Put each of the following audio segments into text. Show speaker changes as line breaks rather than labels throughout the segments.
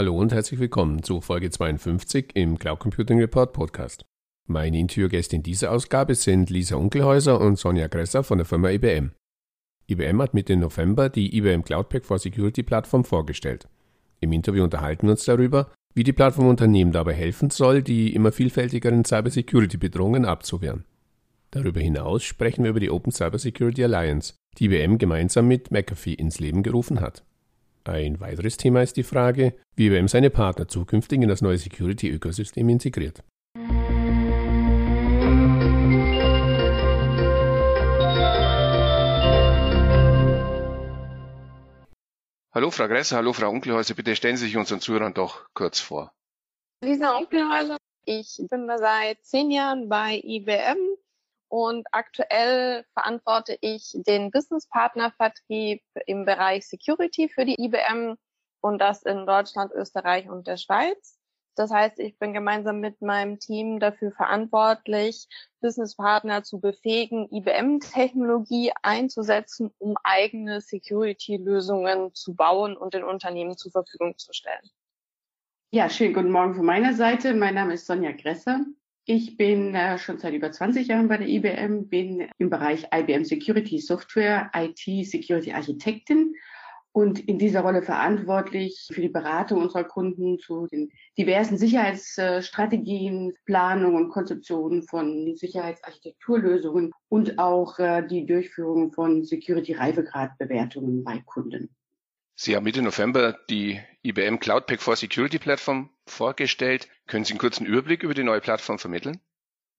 Hallo und herzlich willkommen zu Folge 52 im Cloud Computing Report Podcast. Meine Interviewgäste in dieser Ausgabe sind Lisa Unkelhäuser und Sonja Gresser von der Firma IBM. IBM hat Mitte November die IBM Cloud Pack for Security Plattform vorgestellt. Im Interview unterhalten wir uns darüber, wie die Plattform Unternehmen dabei helfen soll, die immer vielfältigeren Cybersecurity-Bedrohungen abzuwehren. Darüber hinaus sprechen wir über die Open Cybersecurity Alliance, die IBM gemeinsam mit McAfee ins Leben gerufen hat. Ein weiteres Thema ist die Frage, wie IBM seine Partner zukünftig in das neue Security-Ökosystem integriert.
Hallo Frau Gresser, hallo Frau Unkelhäuser, bitte stellen Sie sich unseren Zuhörern doch kurz vor.
Lisa Unkelhäuser, ich bin seit zehn Jahren bei IBM und aktuell verantworte ich den Business Partner Vertrieb im Bereich Security für die IBM und das in Deutschland, Österreich und der Schweiz. Das heißt, ich bin gemeinsam mit meinem Team dafür verantwortlich, Businesspartner zu befähigen, IBM-Technologie einzusetzen, um eigene Security-Lösungen zu bauen und den Unternehmen zur Verfügung zu stellen.
Ja, schönen guten Morgen von meiner Seite. Mein Name ist Sonja Gresser. Ich bin äh, schon seit über 20 Jahren bei der IBM, bin im Bereich IBM Security Software, IT Security Architektin und in dieser Rolle verantwortlich für die Beratung unserer Kunden zu den diversen Sicherheitsstrategien, Planung und Konzeption von Sicherheitsarchitekturlösungen und auch äh, die Durchführung von Security-Reifegradbewertungen bei Kunden.
Sie haben Mitte November die IBM Cloud Pack for Security Plattform vorgestellt. Können Sie einen kurzen Überblick über die neue Plattform vermitteln?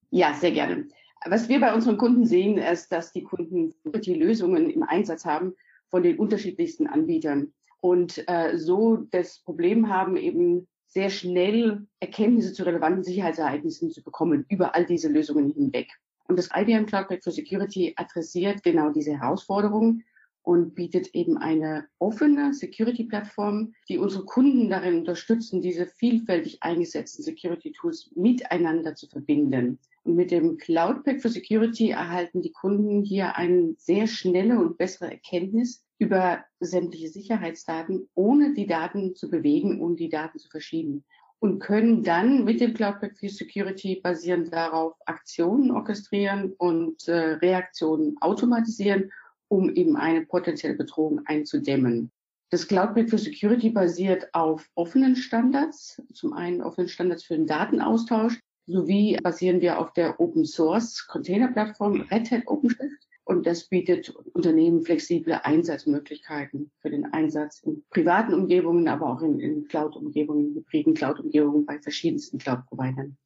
Ja, sehr gerne. Was wir bei unseren Kunden sehen, ist, dass die Kunden Security-Lösungen im Einsatz haben von den unterschiedlichsten Anbietern und äh, so das Problem haben, eben sehr schnell Erkenntnisse zu relevanten Sicherheitsereignissen zu bekommen über all diese Lösungen hinweg. Und das IBM Cloud Pack for Security adressiert genau diese Herausforderungen und bietet eben eine offene Security-Plattform, die unsere Kunden darin unterstützen, diese vielfältig eingesetzten Security-Tools miteinander zu verbinden. Und mit dem Cloud Pack for Security erhalten die Kunden hier eine sehr schnelle und bessere Erkenntnis über sämtliche Sicherheitsdaten, ohne die Daten zu bewegen und die Daten zu verschieben. Und können dann mit dem Cloud Pack for Security basierend darauf Aktionen orchestrieren und äh, Reaktionen automatisieren um eben eine potenzielle Bedrohung einzudämmen. Das Cloud Pack für Security basiert auf offenen Standards, zum einen offenen Standards für den Datenaustausch, sowie basieren wir auf der Open Source Container Plattform Red Hat OpenShift. Und das bietet Unternehmen flexible Einsatzmöglichkeiten für den Einsatz in privaten Umgebungen, aber auch in, in Cloud-Umgebungen, hybriden Cloud-Umgebungen bei verschiedensten Cloud-Providern.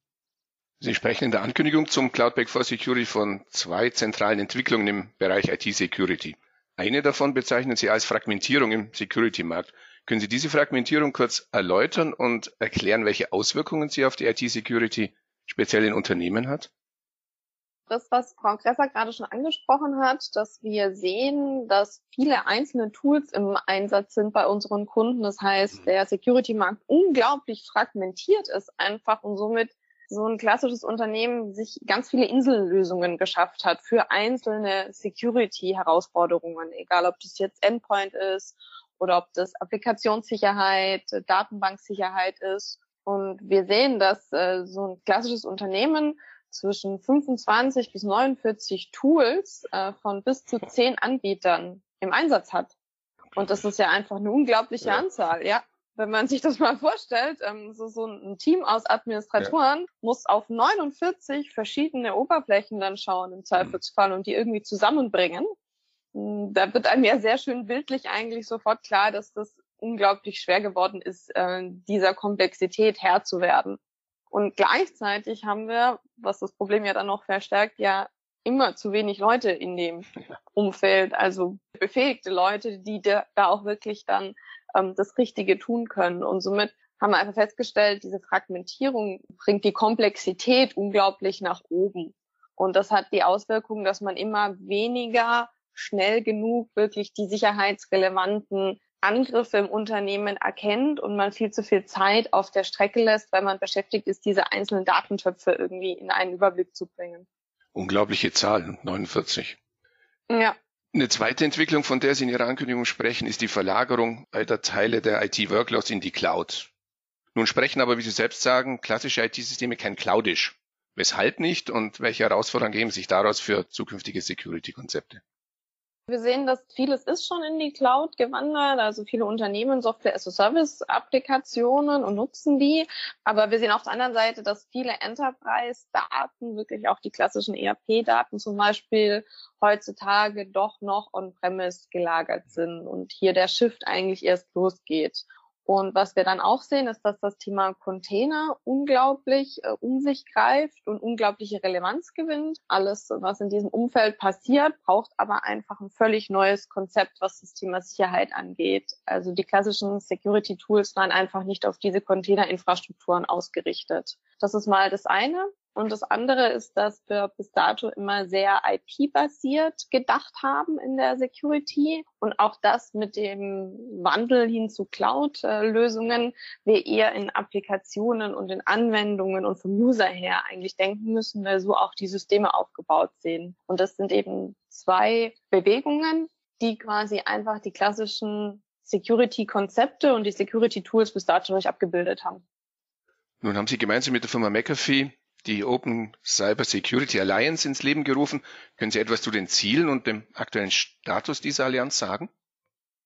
Sie sprechen in der Ankündigung zum Cloud Back for Security von zwei zentralen Entwicklungen im Bereich IT-Security. Eine davon bezeichnen Sie als Fragmentierung im Security-Markt. Können Sie diese Fragmentierung kurz erläutern und erklären, welche Auswirkungen sie auf die IT-Security speziell in Unternehmen hat?
Das, was Frau Gresser gerade schon angesprochen hat, dass wir sehen, dass viele einzelne Tools im Einsatz sind bei unseren Kunden. Das heißt, mhm. der Security-Markt unglaublich fragmentiert ist einfach und somit so ein klassisches Unternehmen sich ganz viele Insellösungen geschafft hat für einzelne Security-Herausforderungen, egal ob das jetzt Endpoint ist oder ob das Applikationssicherheit, Datenbanksicherheit ist. Und wir sehen, dass äh, so ein klassisches Unternehmen zwischen 25 bis 49 Tools äh, von bis zu 10 Anbietern im Einsatz hat. Und das ist ja einfach eine unglaubliche ja. Anzahl, ja wenn man sich das mal vorstellt, ähm, so, so ein Team aus Administratoren ja. muss auf 49 verschiedene Oberflächen dann schauen im Zweifelsfall und die irgendwie zusammenbringen. Hm, da wird einem ja sehr schön bildlich eigentlich sofort klar, dass das unglaublich schwer geworden ist, äh, dieser Komplexität Herr zu werden. Und gleichzeitig haben wir, was das Problem ja dann noch verstärkt, ja immer zu wenig Leute in dem Umfeld, also befähigte Leute, die da, da auch wirklich dann ähm, das Richtige tun können. Und somit haben wir einfach festgestellt, diese Fragmentierung bringt die Komplexität unglaublich nach oben. Und das hat die Auswirkung, dass man immer weniger schnell genug wirklich die sicherheitsrelevanten Angriffe im Unternehmen erkennt und man viel zu viel Zeit auf der Strecke lässt, weil man beschäftigt ist, diese einzelnen Datentöpfe irgendwie in einen Überblick zu bringen.
Unglaubliche Zahl, 49.
Ja.
Eine zweite Entwicklung, von der Sie in Ihrer Ankündigung sprechen, ist die Verlagerung alter Teile der IT-Workloads in die Cloud. Nun sprechen aber, wie Sie selbst sagen, klassische IT-Systeme kein Cloudisch. Weshalb nicht und welche Herausforderungen geben sich daraus für zukünftige Security-Konzepte?
Wir sehen, dass vieles ist schon in die Cloud gewandert. Also viele Unternehmen Software as a Service Applikationen und nutzen die. Aber wir sehen auf der anderen Seite, dass viele Enterprise Daten, wirklich auch die klassischen ERP-Daten zum Beispiel, heutzutage doch noch on-premise gelagert sind und hier der Shift eigentlich erst losgeht. Und was wir dann auch sehen, ist, dass das Thema Container unglaublich äh, um sich greift und unglaubliche Relevanz gewinnt. Alles, was in diesem Umfeld passiert, braucht aber einfach ein völlig neues Konzept, was das Thema Sicherheit angeht. Also die klassischen Security Tools waren einfach nicht auf diese Containerinfrastrukturen ausgerichtet. Das ist mal das eine. Und das andere ist, dass wir bis dato immer sehr IP-basiert gedacht haben in der Security und auch das mit dem Wandel hin zu Cloud-Lösungen wir eher in Applikationen und in Anwendungen und vom User her eigentlich denken müssen, weil so auch die Systeme aufgebaut sehen. Und das sind eben zwei Bewegungen, die quasi einfach die klassischen Security-Konzepte und die Security-Tools bis dato nicht abgebildet haben.
Nun haben Sie gemeinsam mit der Firma McAfee die Open Cyber Security Alliance ins Leben gerufen. Können Sie etwas zu den Zielen und dem aktuellen Status dieser Allianz sagen?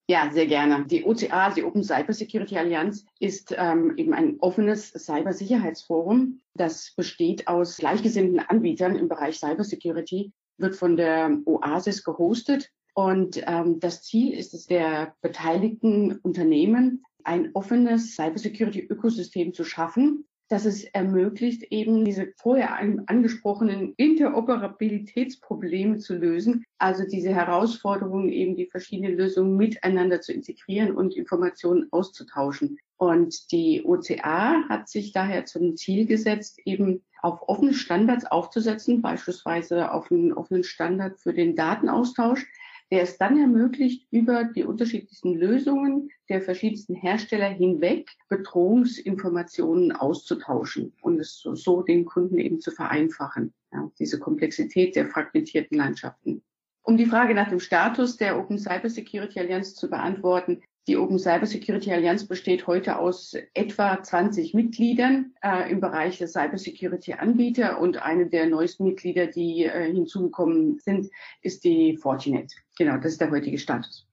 Ja, sehr gerne. Die OCA, die Open Cyber Security Allianz, ist ähm, eben ein offenes Cybersicherheitsforum. Das besteht aus gleichgesinnten Anbietern im Bereich Cyber Security, wird von der Oasis gehostet. Und ähm, das Ziel ist es der beteiligten Unternehmen, ein offenes Cybersecurity-Ökosystem zu schaffen, dass es ermöglicht, eben diese vorher angesprochenen Interoperabilitätsprobleme zu lösen, also diese Herausforderungen, eben die verschiedenen Lösungen miteinander zu integrieren und Informationen auszutauschen. Und die OCA hat sich daher zum Ziel gesetzt, eben auf offene Standards aufzusetzen, beispielsweise auf einen offenen Standard für den Datenaustausch, der es dann ermöglicht, über die unterschiedlichsten Lösungen der verschiedensten Hersteller hinweg Bedrohungsinformationen auszutauschen und es so, den Kunden eben zu vereinfachen, ja, diese Komplexität der fragmentierten Landschaften. Um die Frage nach dem Status der Open Cyber Security Allianz zu beantworten, die Open Cyber Security Allianz besteht heute aus etwa 20 Mitgliedern äh, im Bereich der Cyber Security Anbieter und eine der neuesten Mitglieder, die äh, hinzugekommen sind, ist die Fortinet. Genau, das ist der heutige Status.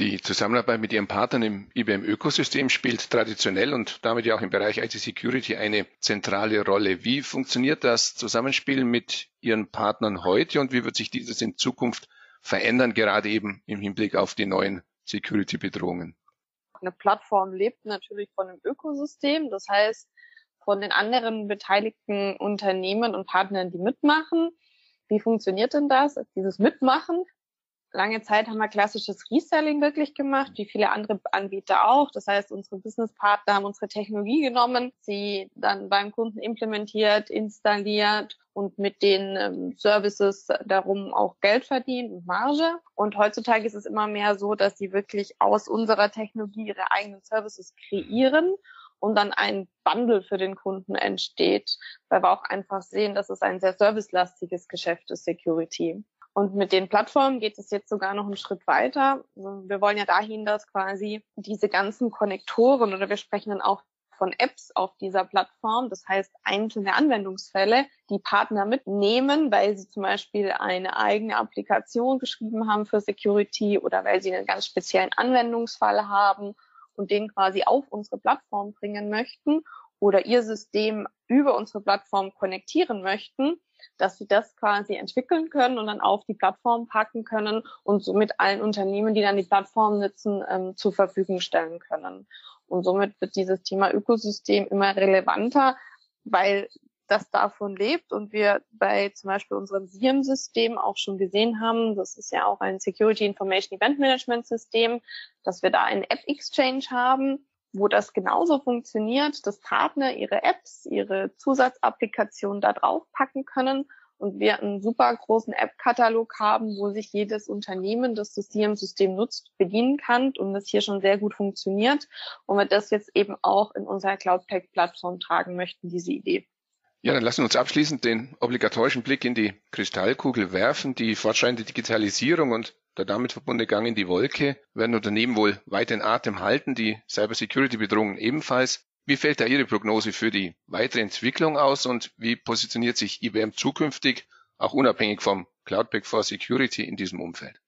Die Zusammenarbeit mit Ihren Partnern im IBM-Ökosystem spielt traditionell und damit ja auch im Bereich IT-Security eine zentrale Rolle. Wie funktioniert das Zusammenspiel mit Ihren Partnern heute und wie wird sich dieses in Zukunft verändern, gerade eben im Hinblick auf die neuen Security-Bedrohungen?
Eine Plattform lebt natürlich von einem Ökosystem, das heißt von den anderen beteiligten Unternehmen und Partnern, die mitmachen. Wie funktioniert denn das? Dieses Mitmachen lange Zeit haben wir klassisches Reselling wirklich gemacht, wie viele andere Anbieter auch. Das heißt, unsere Businesspartner haben unsere Technologie genommen, sie dann beim Kunden implementiert, installiert und mit den ähm, Services darum auch Geld verdient und Marge. Und heutzutage ist es immer mehr so, dass sie wirklich aus unserer Technologie ihre eigenen Services kreieren und dann ein Bundle für den Kunden entsteht, weil wir auch einfach sehen, dass es ein sehr servicelastiges Geschäft ist, Security. Und mit den Plattformen geht es jetzt sogar noch einen Schritt weiter. Also wir wollen ja dahin, dass quasi diese ganzen Konnektoren oder wir sprechen dann auch von Apps auf dieser Plattform, das heißt einzelne Anwendungsfälle, die Partner mitnehmen, weil sie zum Beispiel eine eigene Applikation geschrieben haben für Security oder weil sie einen ganz speziellen Anwendungsfall haben und den quasi auf unsere Plattform bringen möchten oder ihr System über unsere Plattform konnektieren möchten dass sie das quasi entwickeln können und dann auf die Plattform packen können und somit allen Unternehmen, die dann die Plattform nutzen, ähm, zur Verfügung stellen können. Und somit wird dieses Thema Ökosystem immer relevanter, weil das davon lebt und wir bei zum Beispiel unserem SIEM-System auch schon gesehen haben, das ist ja auch ein Security Information Event Management System, dass wir da einen App Exchange haben, wo das genauso funktioniert, dass Partner ihre Apps, ihre Zusatzapplikationen da drauf packen können und wir einen super großen App-Katalog haben, wo sich jedes Unternehmen, das das CM-System nutzt, bedienen kann und das hier schon sehr gut funktioniert und wir das jetzt eben auch in unserer Cloud-Pack-Plattform tragen möchten, diese Idee.
Ja, dann lassen wir uns abschließend den obligatorischen Blick in die Kristallkugel werfen. Die fortschreitende Digitalisierung und der damit verbundene Gang in die Wolke werden Unternehmen wohl weit in Atem halten, die Cybersecurity-Bedrohungen ebenfalls. Wie fällt da Ihre Prognose für die weitere Entwicklung aus und wie positioniert sich IBM zukünftig, auch unabhängig vom Cloud Pack for Security in diesem Umfeld?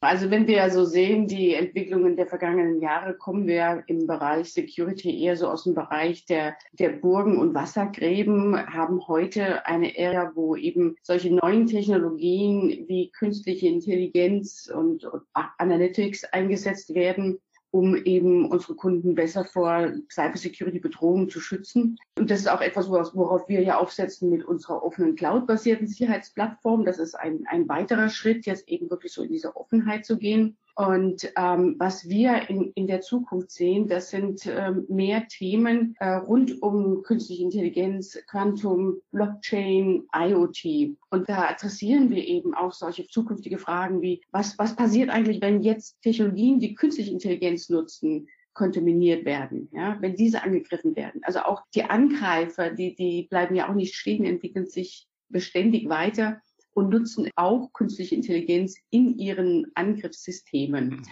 Also wenn wir so sehen, die Entwicklungen der vergangenen Jahre, kommen wir im Bereich Security eher so aus dem Bereich der, der Burgen und Wassergräben, haben heute eine Ära, wo eben solche neuen Technologien wie künstliche Intelligenz und, und Analytics eingesetzt werden um eben unsere Kunden besser vor Cybersecurity-Bedrohungen zu schützen. Und das ist auch etwas, worauf wir ja aufsetzen mit unserer offenen Cloud-basierten Sicherheitsplattform. Das ist ein, ein weiterer Schritt, jetzt eben wirklich so in diese Offenheit zu gehen. Und ähm, was wir in, in der Zukunft sehen, das sind ähm, mehr Themen äh, rund um künstliche Intelligenz, Quantum, Blockchain, IoT. Und da adressieren wir eben auch solche zukünftige Fragen wie, was, was passiert eigentlich, wenn jetzt Technologien, die künstliche Intelligenz nutzen, kontaminiert werden, ja, wenn diese angegriffen werden. Also auch die Angreifer, die, die bleiben ja auch nicht stehen, entwickeln sich beständig weiter und nutzen auch künstliche Intelligenz in ihren Angriffssystemen.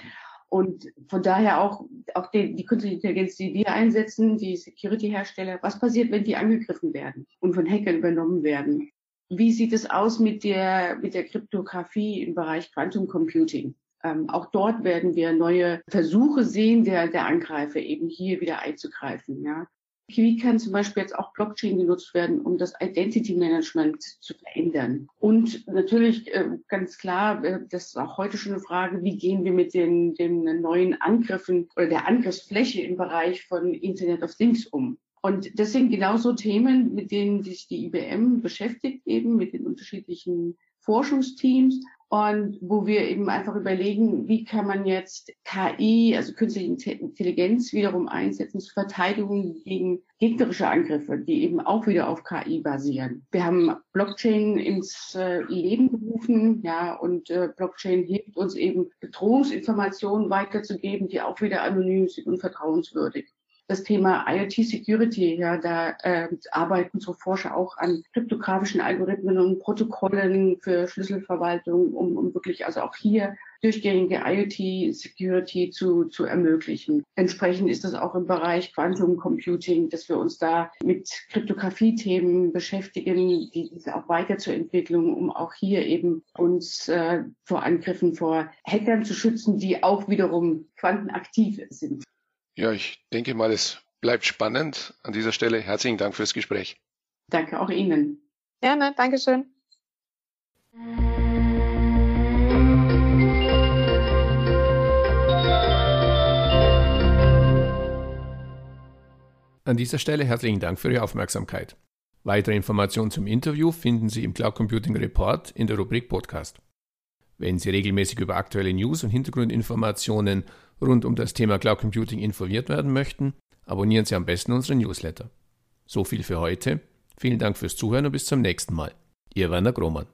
Und von daher auch, auch die, die künstliche Intelligenz, die wir einsetzen, die Security-Hersteller, was passiert, wenn die angegriffen werden und von Hackern übernommen werden? Wie sieht es aus mit der, mit der Kryptographie im Bereich Quantum Computing? Ähm, auch dort werden wir neue Versuche sehen, der, der Angreifer eben hier wieder einzugreifen. Ja. Wie kann zum Beispiel jetzt auch Blockchain genutzt werden, um das Identity Management zu verändern? Und natürlich äh, ganz klar, äh, das ist auch heute schon eine Frage, wie gehen wir mit den, den neuen Angriffen oder der Angriffsfläche im Bereich von Internet of Things um? Und das sind genauso Themen, mit denen sich die IBM beschäftigt, eben mit den unterschiedlichen Forschungsteams und wo wir eben einfach überlegen, wie kann man jetzt KI, also künstliche Intelligenz wiederum einsetzen zur Verteidigung gegen gegnerische Angriffe, die eben auch wieder auf KI basieren. Wir haben Blockchain ins äh, Leben gerufen, ja, und äh, Blockchain hilft uns eben Bedrohungsinformationen weiterzugeben, die auch wieder anonym sind und vertrauenswürdig das Thema IoT Security, ja, da äh, arbeiten so Forscher auch an kryptografischen Algorithmen und Protokollen für Schlüsselverwaltung, um, um wirklich also auch hier durchgängige IoT Security zu, zu ermöglichen. Entsprechend ist das auch im Bereich Quantum Computing, dass wir uns da mit Kryptographie-Themen beschäftigen, die diese auch weiterzuentwickeln, um auch hier eben uns äh, vor Angriffen vor Hackern zu schützen, die auch wiederum quantenaktiv sind.
Ja, ich denke mal, es bleibt spannend. An dieser Stelle herzlichen Dank fürs Gespräch.
Danke auch Ihnen.
Gerne, Dankeschön.
An dieser Stelle herzlichen Dank für Ihre Aufmerksamkeit. Weitere Informationen zum Interview finden Sie im Cloud Computing Report in der Rubrik Podcast. Wenn Sie regelmäßig über aktuelle News und Hintergrundinformationen rund um das Thema Cloud Computing informiert werden möchten, abonnieren Sie am besten unseren Newsletter. So viel für heute. Vielen Dank fürs Zuhören und bis zum nächsten Mal. Ihr Werner Grohmann.